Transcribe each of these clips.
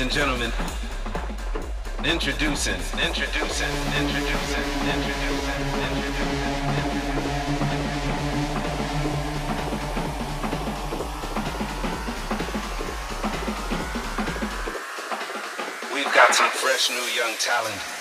Ladies and gentlemen, introducing, introducing, introducing, introducing, introducing. We've got some fresh new young talent.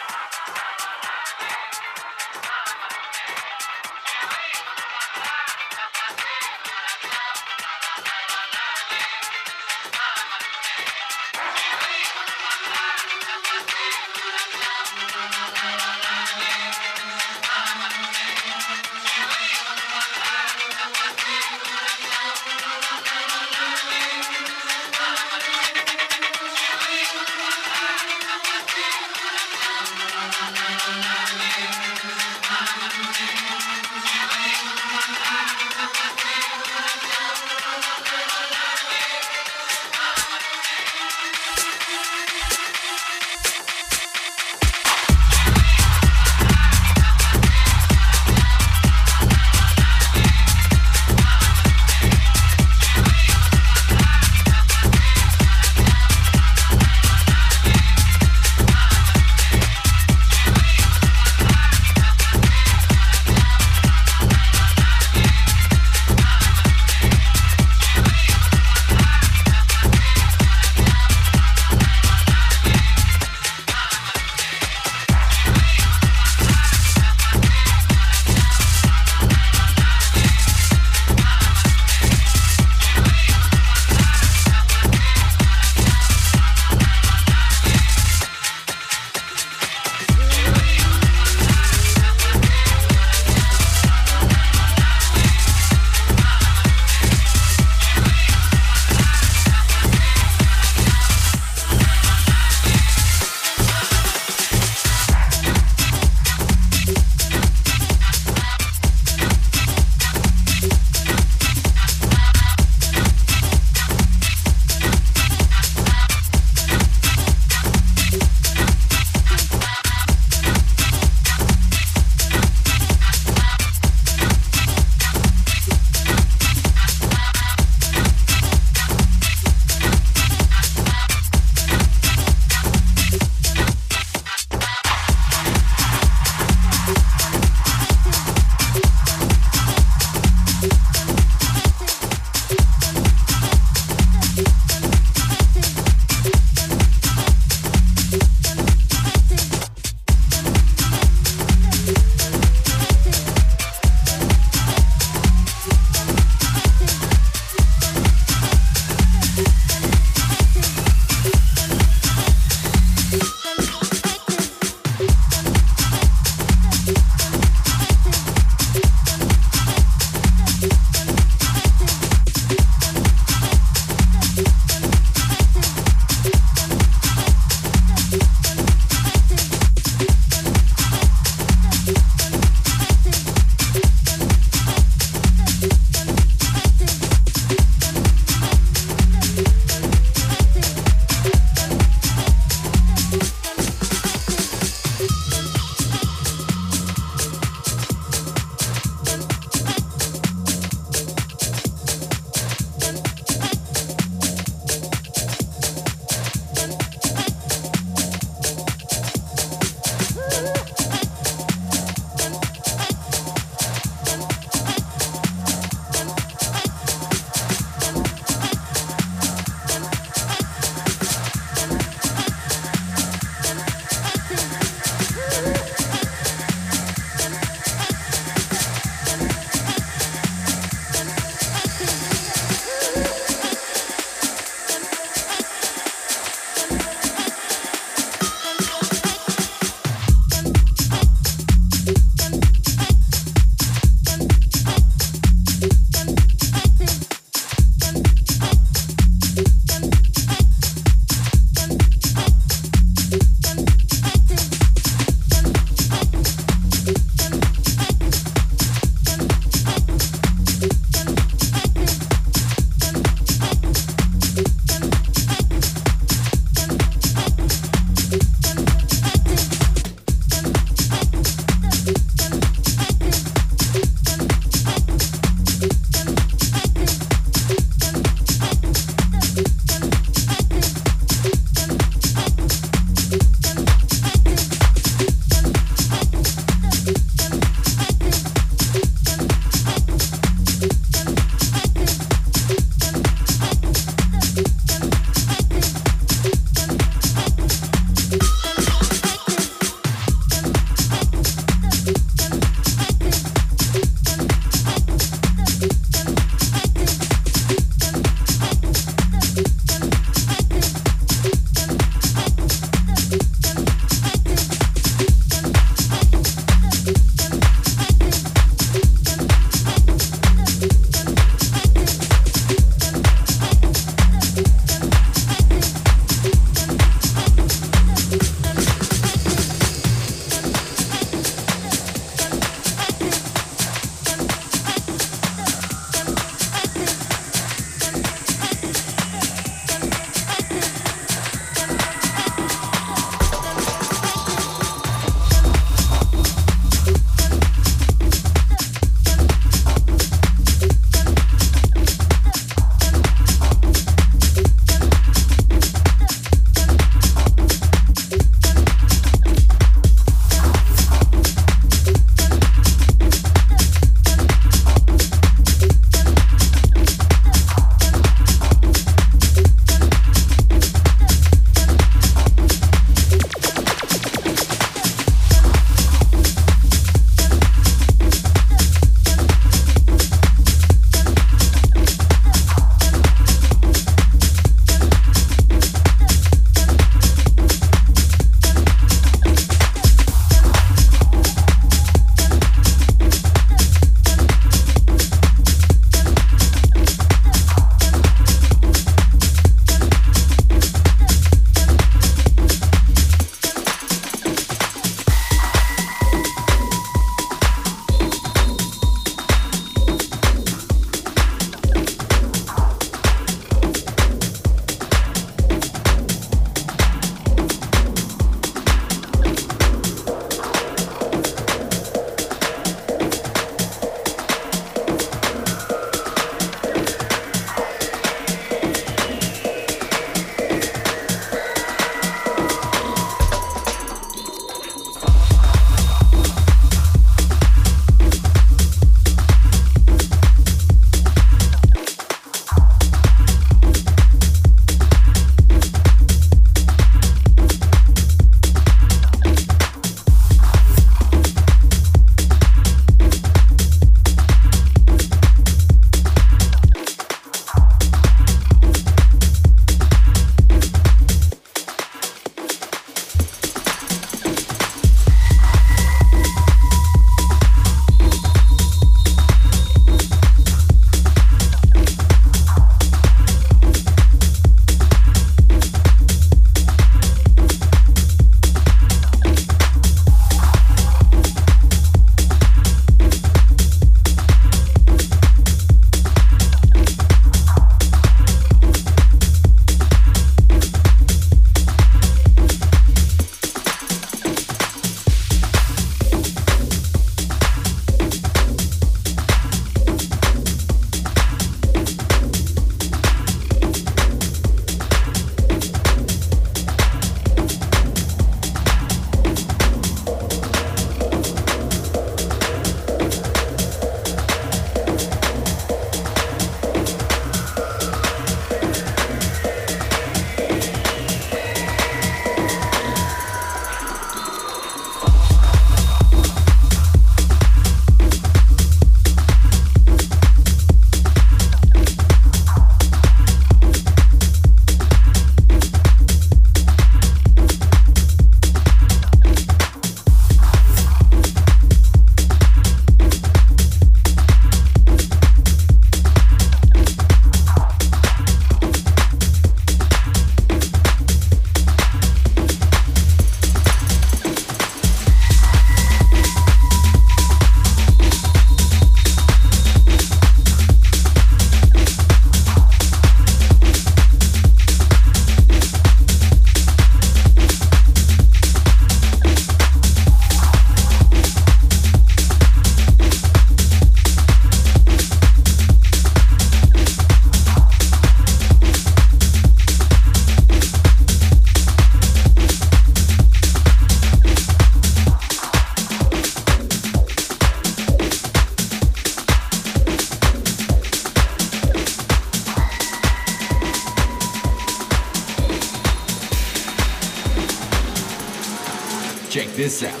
This.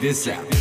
This out.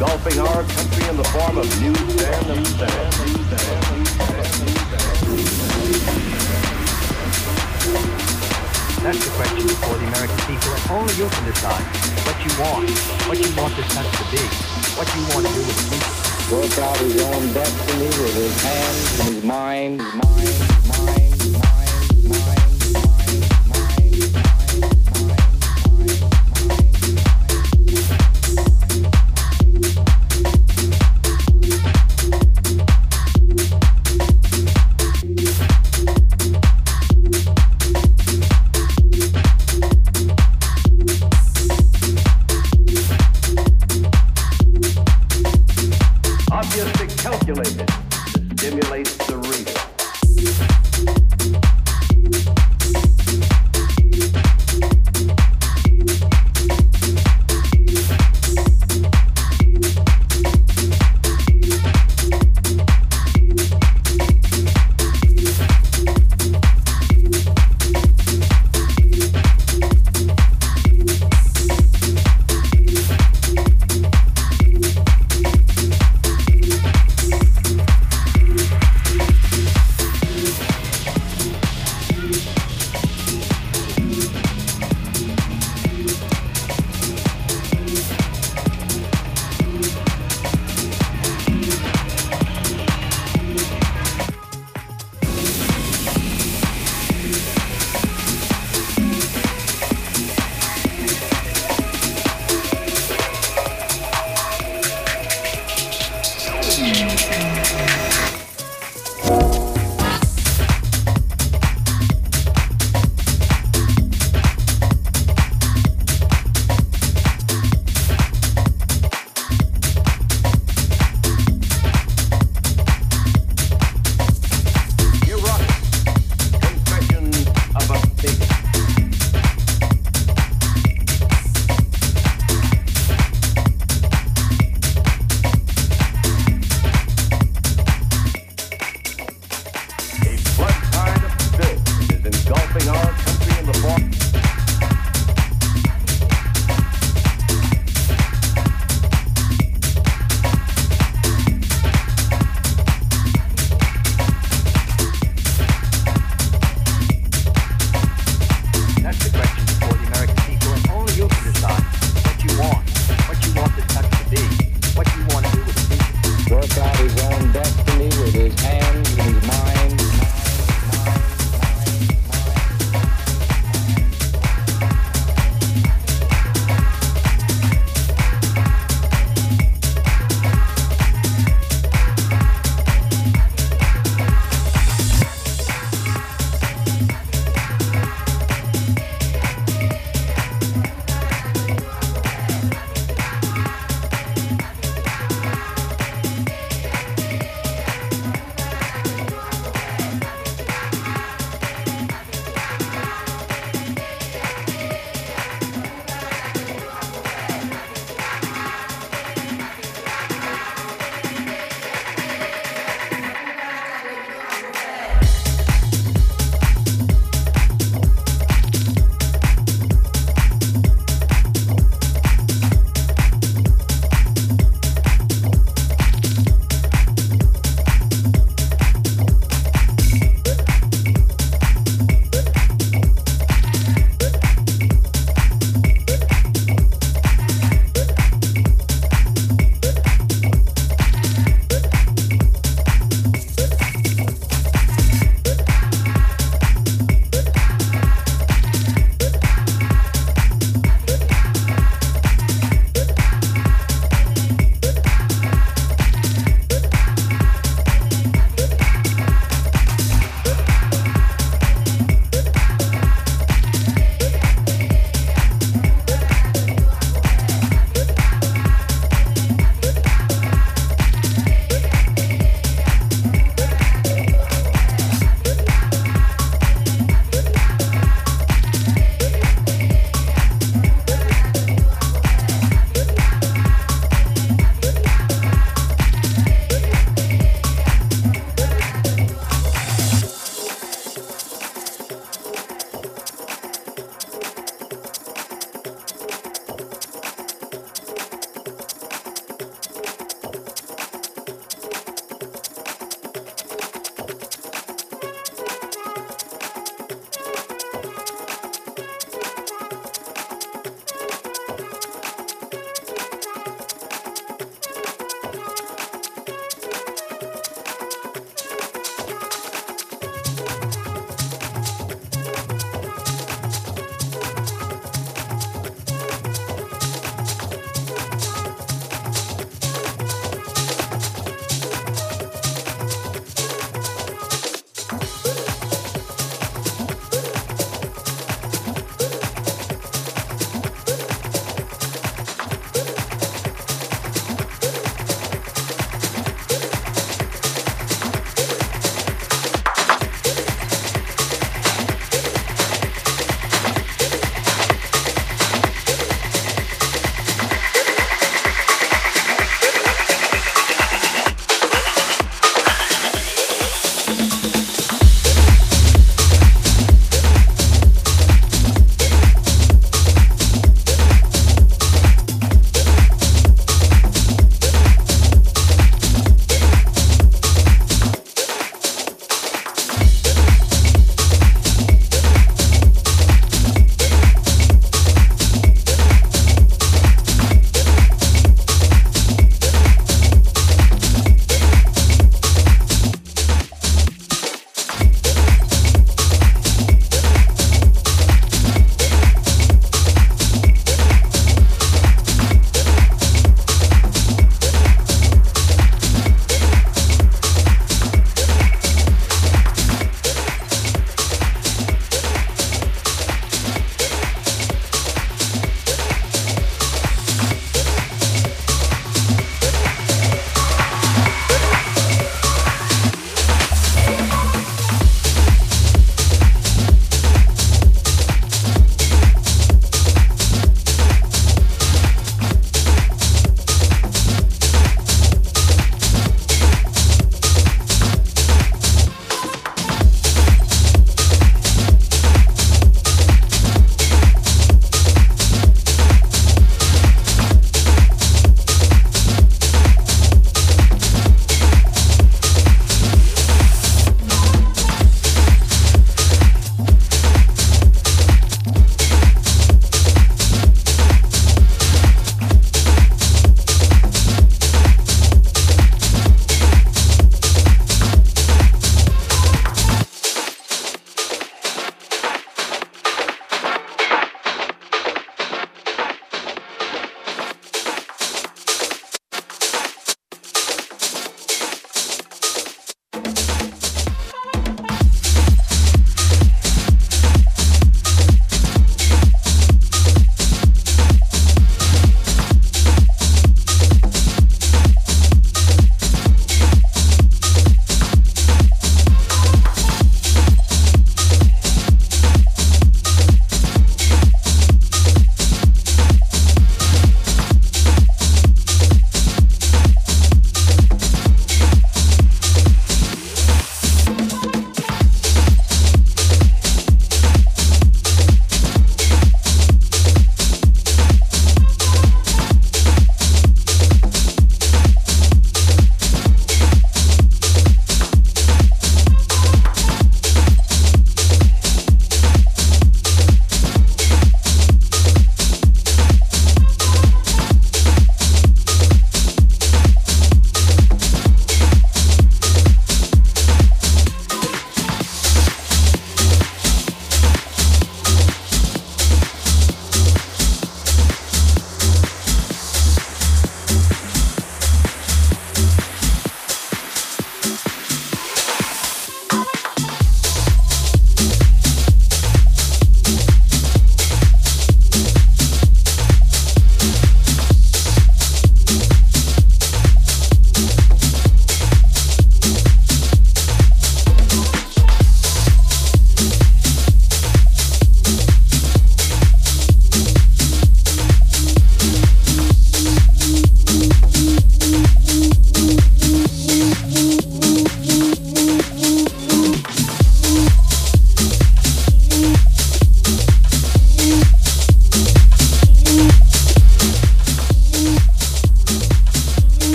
Engulfing our country in the form of newsstand and That's the question before the American people, and only you can decide what you want, what you want this country to be, what you want to do with the future. Work out his own destiny with his hands and his mind, his mind, his mind, his mind, his mind,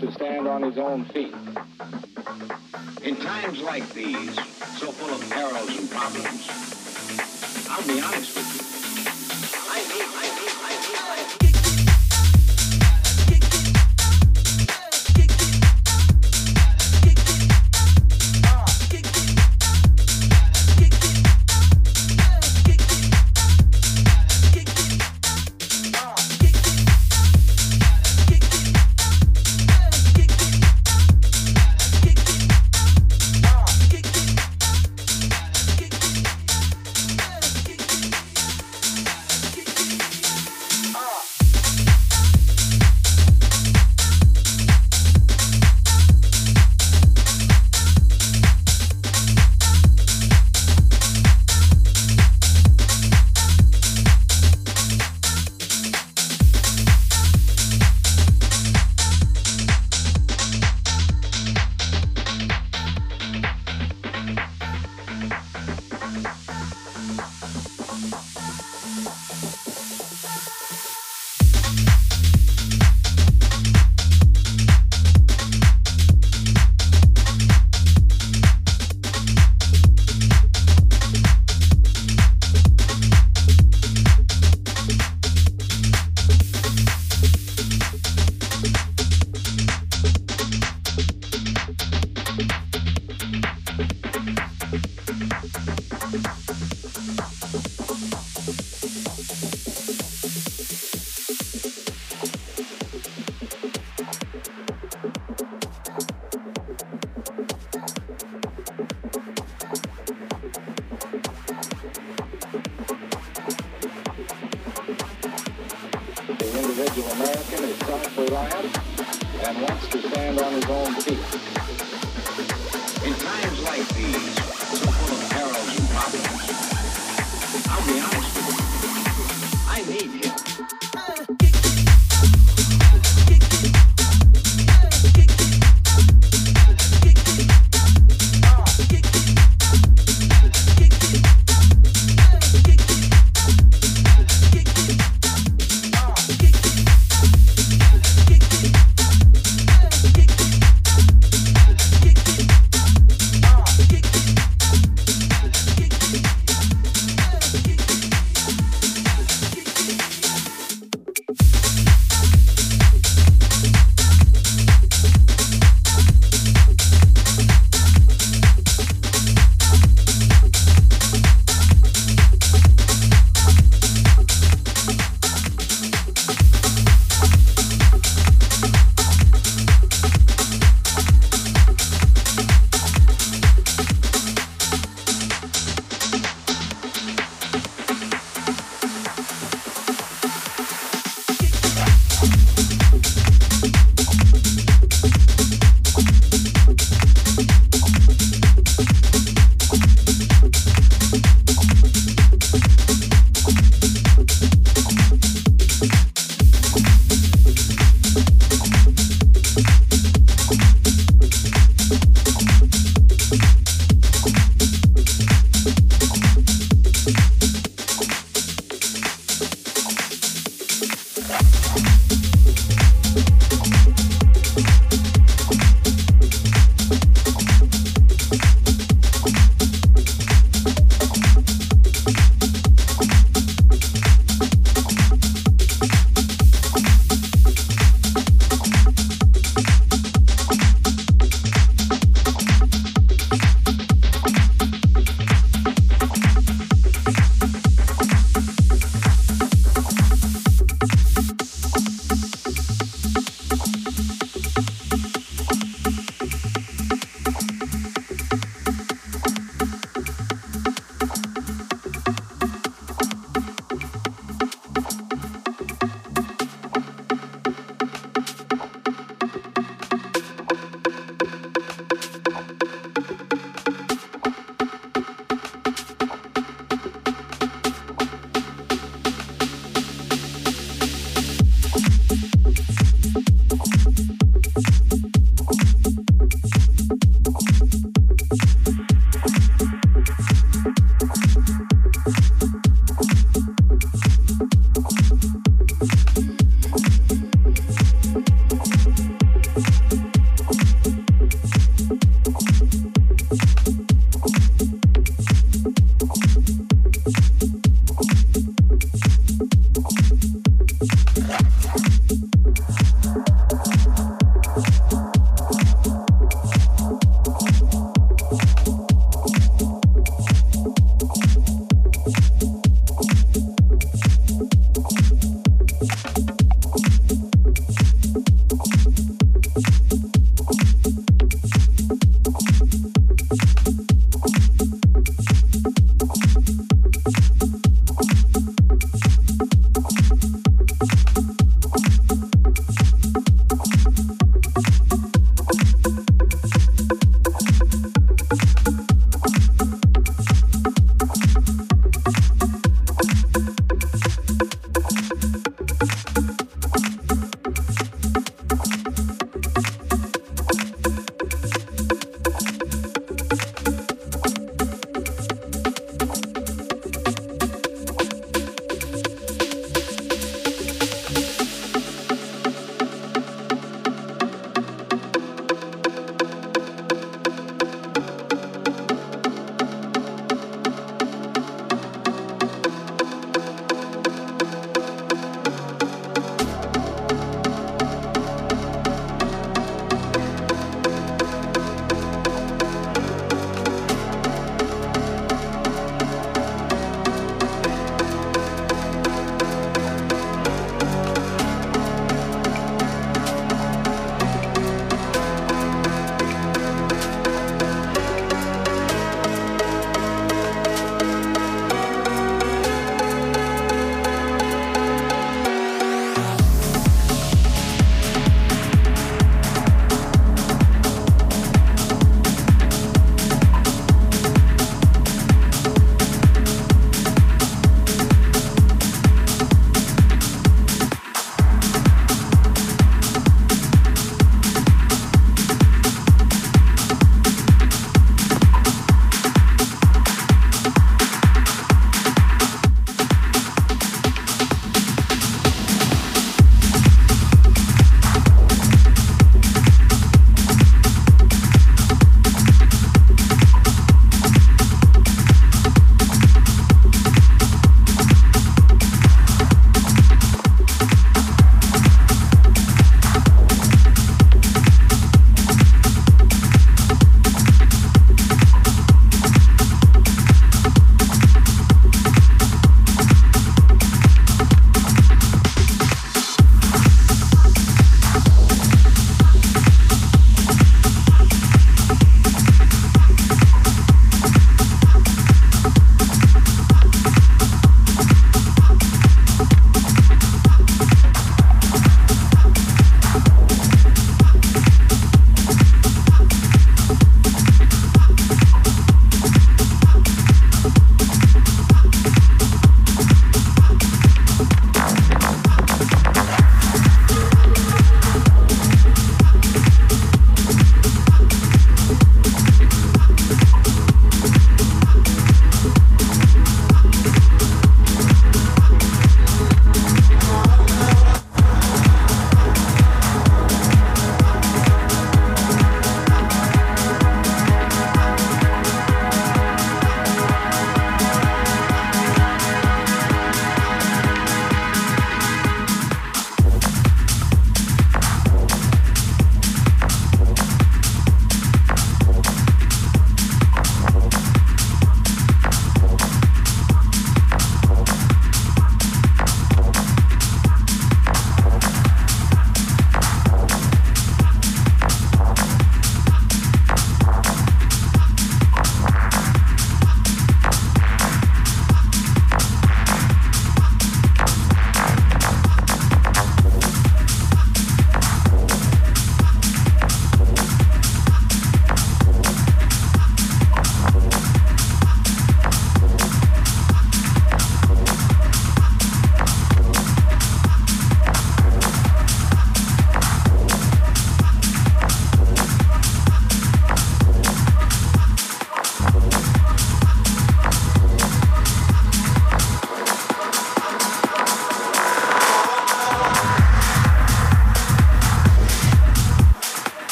to stand on his own feet. In times like these, so full of perils and problems, I'll be honest with you. I need, I need,